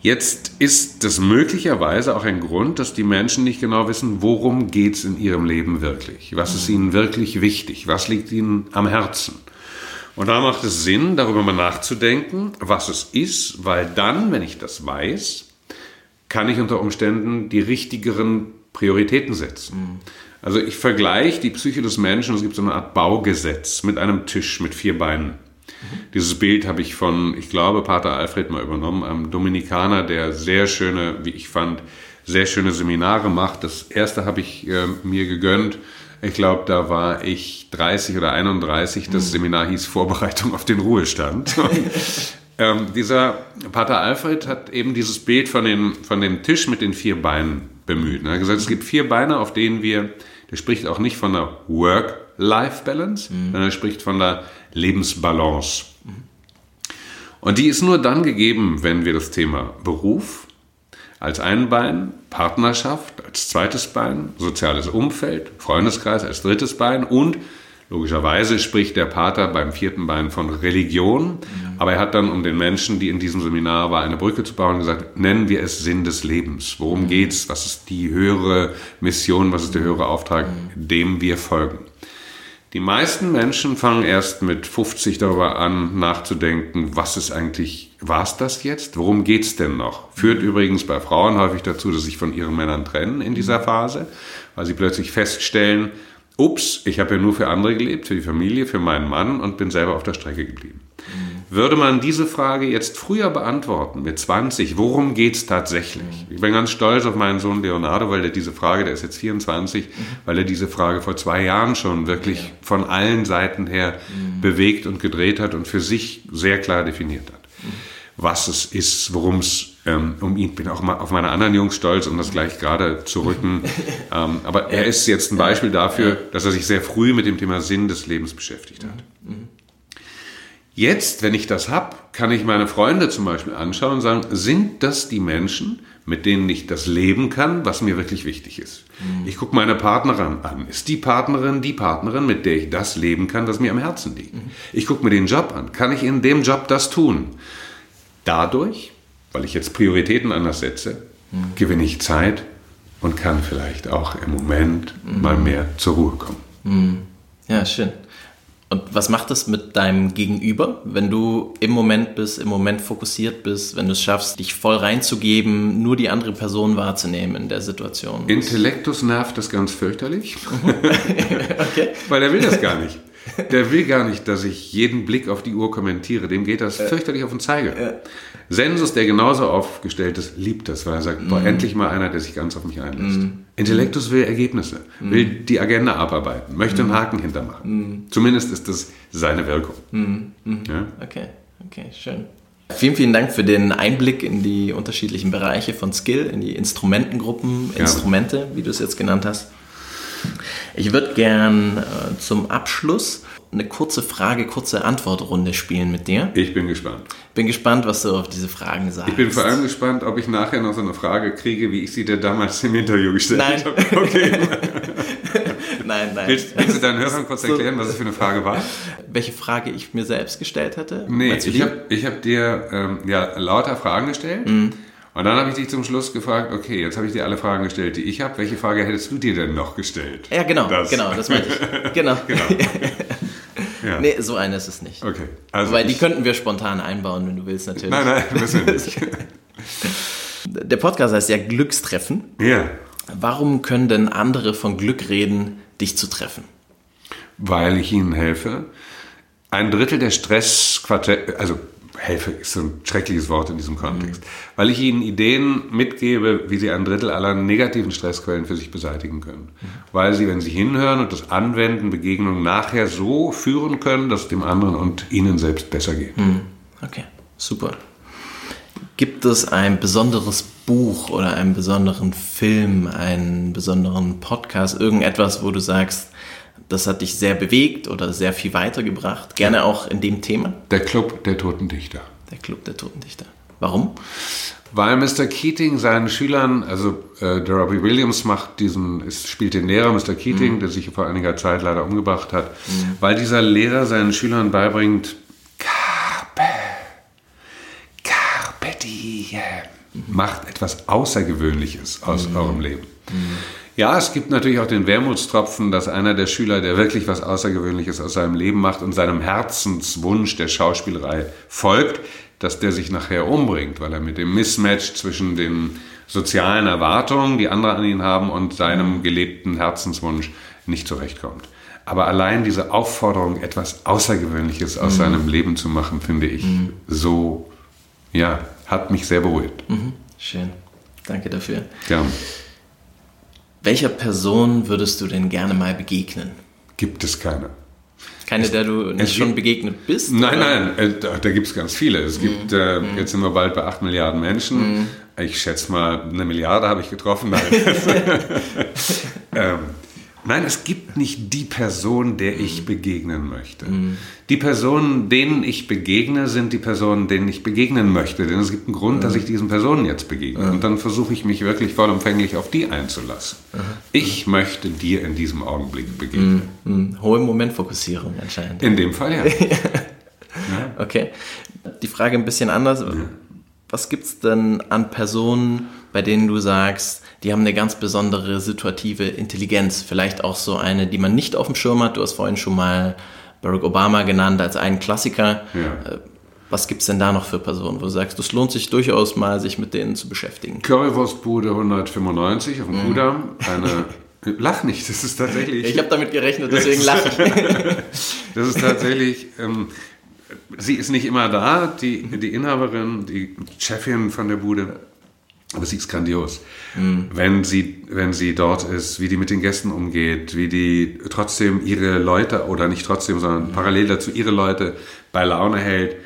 Jetzt ist das möglicherweise auch ein Grund, dass die Menschen nicht genau wissen, worum geht es in ihrem Leben wirklich? Was ist ihnen wirklich wichtig? Was liegt ihnen am Herzen? Und da macht es Sinn, darüber mal nachzudenken, was es ist, weil dann, wenn ich das weiß, kann ich unter Umständen die richtigeren Prioritäten setzen. Also ich vergleiche die Psyche des Menschen, es gibt so eine Art Baugesetz mit einem Tisch mit vier Beinen. Dieses Bild habe ich von, ich glaube, Pater Alfred mal übernommen, einem Dominikaner, der sehr schöne, wie ich fand, sehr schöne Seminare macht. Das erste habe ich äh, mir gegönnt. Ich glaube, da war ich 30 oder 31. Das mhm. Seminar hieß Vorbereitung auf den Ruhestand. ähm, dieser Pater Alfred hat eben dieses Bild von, den, von dem Tisch mit den vier Beinen bemüht. Er hat gesagt, es gibt vier Beine, auf denen wir, der spricht auch nicht von der Work-Life-Balance, mhm. sondern er spricht von der Lebensbalance. Und die ist nur dann gegeben, wenn wir das Thema Beruf als ein Bein, Partnerschaft als zweites Bein, soziales Umfeld, Freundeskreis als drittes Bein und logischerweise spricht der Pater beim vierten Bein von Religion, aber er hat dann, um den Menschen, die in diesem Seminar war, eine Brücke zu bauen, gesagt, nennen wir es Sinn des Lebens. Worum geht's? Was ist die höhere Mission? Was ist der höhere Auftrag, dem wir folgen? Die meisten Menschen fangen erst mit 50 darüber an, nachzudenken, was ist eigentlich, war es das jetzt? Worum geht's denn noch? Führt übrigens bei Frauen häufig dazu, dass sich von ihren Männern trennen in dieser Phase, weil sie plötzlich feststellen, ups, ich habe ja nur für andere gelebt, für die Familie, für meinen Mann und bin selber auf der Strecke geblieben. Würde man diese Frage jetzt früher beantworten, mit 20, worum geht es tatsächlich? Mhm. Ich bin ganz stolz auf meinen Sohn Leonardo, weil er diese Frage, der ist jetzt 24, mhm. weil er diese Frage vor zwei Jahren schon wirklich ja. von allen Seiten her mhm. bewegt und gedreht hat und für sich sehr klar definiert hat. Was es ist, worum es ähm, um ihn, bin auch mal auf meine anderen Jungs stolz, um das gleich gerade zu rücken. ähm, aber er ist jetzt ein Beispiel dafür, dass er sich sehr früh mit dem Thema Sinn des Lebens beschäftigt hat. Mhm. Jetzt, wenn ich das habe, kann ich meine Freunde zum Beispiel anschauen und sagen, sind das die Menschen, mit denen ich das leben kann, was mir wirklich wichtig ist? Mhm. Ich gucke meine Partnerin an. Ist die Partnerin die Partnerin, mit der ich das leben kann, was mir am Herzen liegt? Mhm. Ich gucke mir den Job an. Kann ich in dem Job das tun? Dadurch, weil ich jetzt Prioritäten anders setze, mhm. gewinne ich Zeit und kann vielleicht auch im Moment mhm. mal mehr zur Ruhe kommen. Mhm. Ja, schön. Und was macht das mit deinem Gegenüber, wenn du im Moment bist, im Moment fokussiert bist, wenn du es schaffst, dich voll reinzugeben, nur die andere Person wahrzunehmen in der Situation? Intellektus nervt das ganz fürchterlich, okay. weil er will das gar nicht. Der will gar nicht, dass ich jeden Blick auf die Uhr kommentiere. Dem geht das fürchterlich auf den Zeiger. Sensus, der genauso aufgestellt ist, liebt das, weil er sagt, boah, mhm. endlich mal einer, der sich ganz auf mich einlässt. Mm. Intellektus will Ergebnisse, mm. will die Agenda abarbeiten, möchte einen Haken hintermachen. Zumindest ist das seine Wirkung. Ja? Okay, okay, schön. Vielen, vielen Dank für den Einblick in die unterschiedlichen Bereiche von Skill, in die Instrumentengruppen, Instrumente, wie du es jetzt genannt hast. Ich würde gern äh, zum Abschluss eine kurze Frage, kurze Antwortrunde spielen mit dir. Ich bin gespannt. Bin gespannt, was du auf diese Fragen sagst. Ich bin vor allem gespannt, ob ich nachher noch so eine Frage kriege, wie ich sie dir damals im Interview gestellt nein. habe. Okay. nein, nein. Willst, willst, du deinen Hörern kurz erklären, was es für eine Frage war? Welche Frage ich mir selbst gestellt hatte? Nee, ich habe hab dir ähm, ja, lauter Fragen gestellt. Mhm. Und dann habe ich dich zum Schluss gefragt, okay, jetzt habe ich dir alle Fragen gestellt, die ich habe. Welche Frage hättest du dir denn noch gestellt? Ja, genau, das. genau, das meinte ich. Genau. genau. ja. Nee, so eine ist es nicht. Okay. Also Weil die könnten wir spontan einbauen, wenn du willst, natürlich. Nein, nein, müssen wir nicht. Der Podcast heißt ja Glückstreffen. Ja. Warum können denn andere von Glück reden, dich zu treffen? Weil ich ihnen helfe. Ein Drittel der Stressquartette, also helfe ist so ein schreckliches Wort in diesem Kontext, mhm. weil ich ihnen Ideen mitgebe, wie sie ein Drittel aller negativen Stressquellen für sich beseitigen können. Mhm. Weil sie, wenn sie hinhören und das anwenden, Begegnungen nachher so führen können, dass es dem anderen und ihnen selbst besser geht. Mhm. Okay, super. Gibt es ein besonderes Buch oder einen besonderen Film, einen besonderen Podcast, irgendetwas, wo du sagst, das hat dich sehr bewegt oder sehr viel weitergebracht? Gerne auch in dem Thema? Der Club der Toten Dichter. Der Club der Toten Dichter. Warum? Weil Mr. Keating seinen Schülern, also äh, der Robbie Williams macht diesen, ist, spielt den Lehrer Mr. Keating, mhm. der sich vor einiger Zeit leider umgebracht hat, mhm. weil dieser Lehrer seinen Schülern beibringt, Carpe, Carpe diem, mhm. macht etwas Außergewöhnliches aus mhm. eurem Leben. Mhm. Ja, es gibt natürlich auch den Wermutstropfen, dass einer der Schüler, der wirklich was Außergewöhnliches aus seinem Leben macht und seinem Herzenswunsch der Schauspielerei folgt, dass der sich nachher umbringt, weil er mit dem Mismatch zwischen den sozialen Erwartungen, die andere an ihn haben, und seinem gelebten Herzenswunsch nicht zurechtkommt. Aber allein diese Aufforderung, etwas Außergewöhnliches aus mhm. seinem Leben zu machen, finde ich mhm. so, ja, hat mich sehr beruhigt. Mhm. Schön. Danke dafür. Ja. Welcher Person würdest du denn gerne mal begegnen? Gibt es keine. Keine, der du nicht schon begegnet bist? Nein, oder? nein, äh, da, da gibt es ganz viele. Es gibt, mhm. äh, jetzt sind wir bald bei 8 Milliarden Menschen. Mhm. Ich schätze mal, eine Milliarde habe ich getroffen. Nein. ähm, Nein, es gibt nicht die Person, der ich mhm. begegnen möchte. Mhm. Die Personen, denen ich begegne, sind die Personen, denen ich begegnen möchte. Denn es gibt einen Grund, mhm. dass ich diesen Personen jetzt begegne. Mhm. Und dann versuche ich mich wirklich vollumfänglich auf die einzulassen. Mhm. Ich möchte dir in diesem Augenblick begegnen. Mhm. Hohe Momentfokussierung anscheinend. In dem Fall ja. ja. Okay. Die Frage ein bisschen anders. Was gibt es denn an Personen, bei denen du sagst, die haben eine ganz besondere situative Intelligenz. Vielleicht auch so eine, die man nicht auf dem Schirm hat. Du hast vorhin schon mal Barack Obama genannt als einen Klassiker. Ja. Äh, was gibt es denn da noch für Personen, wo du sagst, es lohnt sich durchaus mal, sich mit denen zu beschäftigen? Currywurstbude 195 auf dem mhm. Kudamm. Eine Lach nicht, das ist tatsächlich. Ich habe damit gerechnet, deswegen lache ich. das ist tatsächlich. Ähm, sie ist nicht immer da, die, die Inhaberin, die Chefin von der Bude. Aber sie ist grandios. Mhm. Wenn, sie, wenn sie dort ist, wie die mit den Gästen umgeht, wie die trotzdem ihre Leute, oder nicht trotzdem, sondern mhm. parallel dazu ihre Leute bei Laune hält,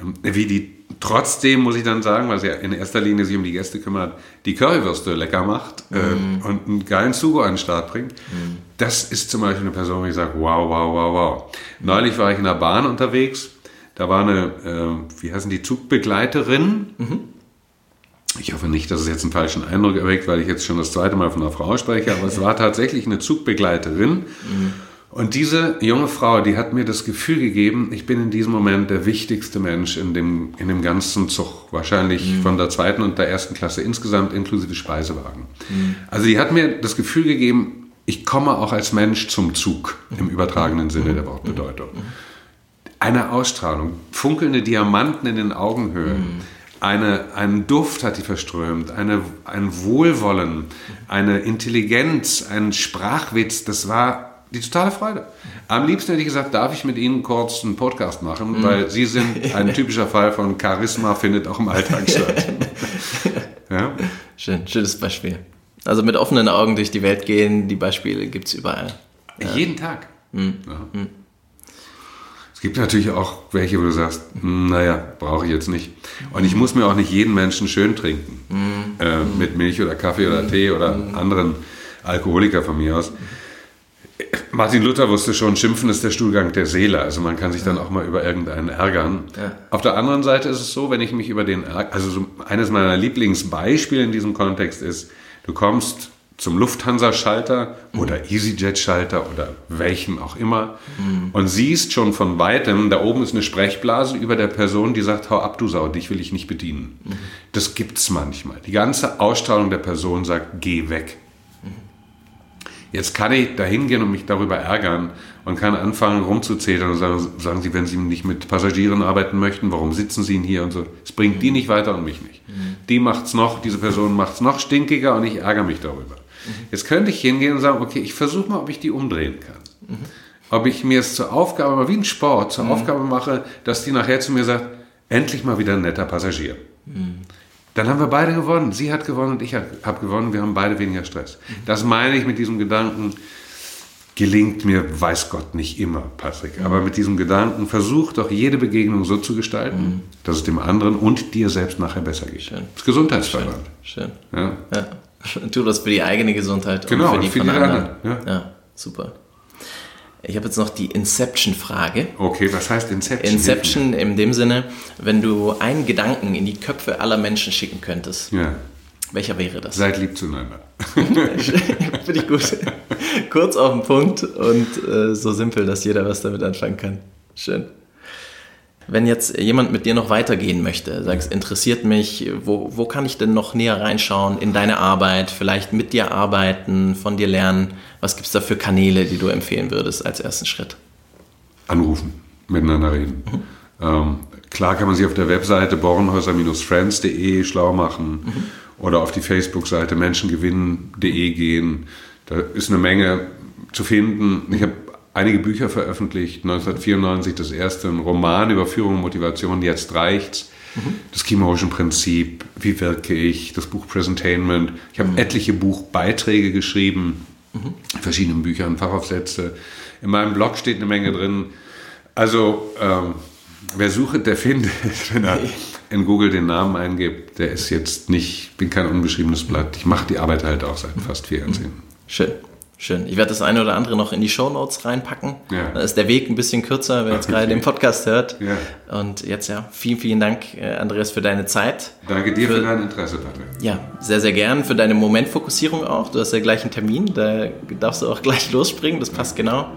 ähm, wie die trotzdem, muss ich dann sagen, weil sie ja in erster Linie sich um die Gäste kümmert, die Currywürste lecker macht mhm. äh, und einen geilen Sugo an den Start bringt. Mhm. Das ist zum Beispiel eine Person, wo ich sage, wow, wow, wow, wow. Neulich war ich in der Bahn unterwegs, da war eine, äh, wie heißen die, Zugbegleiterin, mhm ich hoffe nicht, dass es jetzt einen falschen Eindruck erweckt, weil ich jetzt schon das zweite Mal von einer Frau spreche, aber es war tatsächlich eine Zugbegleiterin. Mhm. Und diese junge Frau, die hat mir das Gefühl gegeben, ich bin in diesem Moment der wichtigste Mensch in dem, in dem ganzen Zug. Wahrscheinlich mhm. von der zweiten und der ersten Klasse insgesamt, inklusive Speisewagen. Mhm. Also die hat mir das Gefühl gegeben, ich komme auch als Mensch zum Zug, im übertragenen Sinne der Wortbedeutung. Eine Ausstrahlung, funkelnde Diamanten in den Augenhöhlen eine, einen Duft hat die verströmt, eine, ein Wohlwollen, eine Intelligenz, ein Sprachwitz, das war die totale Freude. Am liebsten hätte ich gesagt, darf ich mit Ihnen kurz einen Podcast machen, mhm. weil Sie sind ein typischer Fall von Charisma, findet auch im Alltag statt. ja? Schön, schönes Beispiel. Also mit offenen Augen durch die Welt gehen, die Beispiele gibt es überall. Ja. Jeden Tag. Mhm. Ja. Mhm gibt natürlich auch welche, wo du sagst, hm, naja, brauche ich jetzt nicht. Und ich muss mir auch nicht jeden Menschen schön trinken. Mhm. Äh, mit Milch oder Kaffee oder Tee oder mhm. anderen Alkoholiker von mir aus. Martin Luther wusste schon, Schimpfen ist der Stuhlgang der Seele. Also man kann sich dann auch mal über irgendeinen ärgern. Ja. Auf der anderen Seite ist es so, wenn ich mich über den, also so eines meiner Lieblingsbeispiele in diesem Kontext ist, du kommst zum Lufthansa-Schalter mhm. oder EasyJet-Schalter oder welchen auch immer mhm. und siehst schon von weitem, da oben ist eine Sprechblase über der Person, die sagt, hau ab, du Sau, dich will ich nicht bedienen. Mhm. Das gibt's manchmal. Die ganze Ausstrahlung der Person sagt, geh weg. Mhm. Jetzt kann ich da hingehen und mich darüber ärgern und kann anfangen rumzuzählen und sagen, sagen Sie, wenn Sie nicht mit Passagieren arbeiten möchten, warum sitzen Sie hier und so. Es bringt die mhm. nicht weiter und mich nicht. Mhm. Die macht's noch, diese Person macht's noch stinkiger und ich ärgere mich darüber. Jetzt könnte ich hingehen und sagen, okay, ich versuche mal, ob ich die umdrehen kann. Ob ich mir es zur Aufgabe, mal wie ein Sport, zur. Aufgabe mache, dass die nachher zu mir sagt, endlich mal wieder ein netter Passagier. Dann haben wir beide gewonnen. Sie hat gewonnen und ich habe gewonnen. Wir haben beide weniger Stress. Das meine ich mit diesem Gedanken, gelingt mir, weiß Gott, nicht immer, Patrick. Aber mit diesem Gedanken, versuch doch jede Begegnung so zu gestalten, mhm. dass es dem anderen und dir selbst nachher besser geht. Schön. Das ist gesundheitsfördernd. Schön. Schön. Ja. ja. Tu das für die eigene Gesundheit genau, und für die, für die von anderen. Ja. ja, super. Ich habe jetzt noch die Inception-Frage. Okay, was heißt Inception? Inception in dem Sinne, wenn du einen Gedanken in die Köpfe aller Menschen schicken könntest. Ja. Welcher wäre das? Seid lieb zueinander. Finde ich gut. Kurz auf den Punkt und äh, so simpel, dass jeder was damit anfangen kann. Schön. Wenn jetzt jemand mit dir noch weitergehen möchte, sagst, interessiert mich, wo, wo kann ich denn noch näher reinschauen in deine Arbeit, vielleicht mit dir arbeiten, von dir lernen? Was gibt es da für Kanäle, die du empfehlen würdest als ersten Schritt? Anrufen, miteinander reden. Mhm. Ähm, klar kann man sich auf der Webseite bornhäuser-friends.de schlau machen mhm. oder auf die Facebook-Seite menschengewinnen.de gehen. Da ist eine Menge zu finden. Ich habe einige Bücher veröffentlicht. 1994 das erste ein Roman über Führung und Motivation, jetzt reicht's. Mhm. Das Kimoschen Prinzip, wie wirke ich, das Buch Presentainment. Ich habe mhm. etliche Buchbeiträge geschrieben, mhm. verschiedenen Büchern, Fachaufsätze. In meinem Blog steht eine Menge drin. Also, ähm, wer sucht, der findet, wenn er in Google den Namen eingibt. Der ist jetzt nicht, bin kein unbeschriebenes Blatt. Ich mache die Arbeit halt auch seit fast vier Jahrzehnten. Schön. Schön. Ich werde das eine oder andere noch in die Show Notes reinpacken. Ja. Da ist der Weg ein bisschen kürzer, wer jetzt gerade den Podcast hört. Ja. Und jetzt ja, vielen, vielen Dank, äh, Andreas, für deine Zeit. Danke dir für, für dein Interesse, Patrick. Ja, sehr, sehr gern. Für deine Momentfokussierung auch. Du hast ja gleich einen Termin, da darfst du auch gleich losspringen, das passt genau.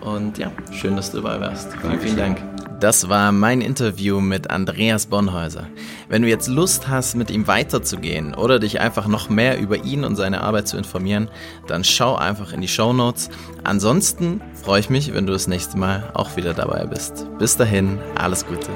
Und ja, schön, dass du dabei warst. Vielen, vielen Dank. Das war mein Interview mit Andreas Bonhäuser. Wenn du jetzt Lust hast, mit ihm weiterzugehen oder dich einfach noch mehr über ihn und seine Arbeit zu informieren, dann schau einfach in die Show Notes. Ansonsten freue ich mich, wenn du das nächste Mal auch wieder dabei bist. Bis dahin, alles Gute.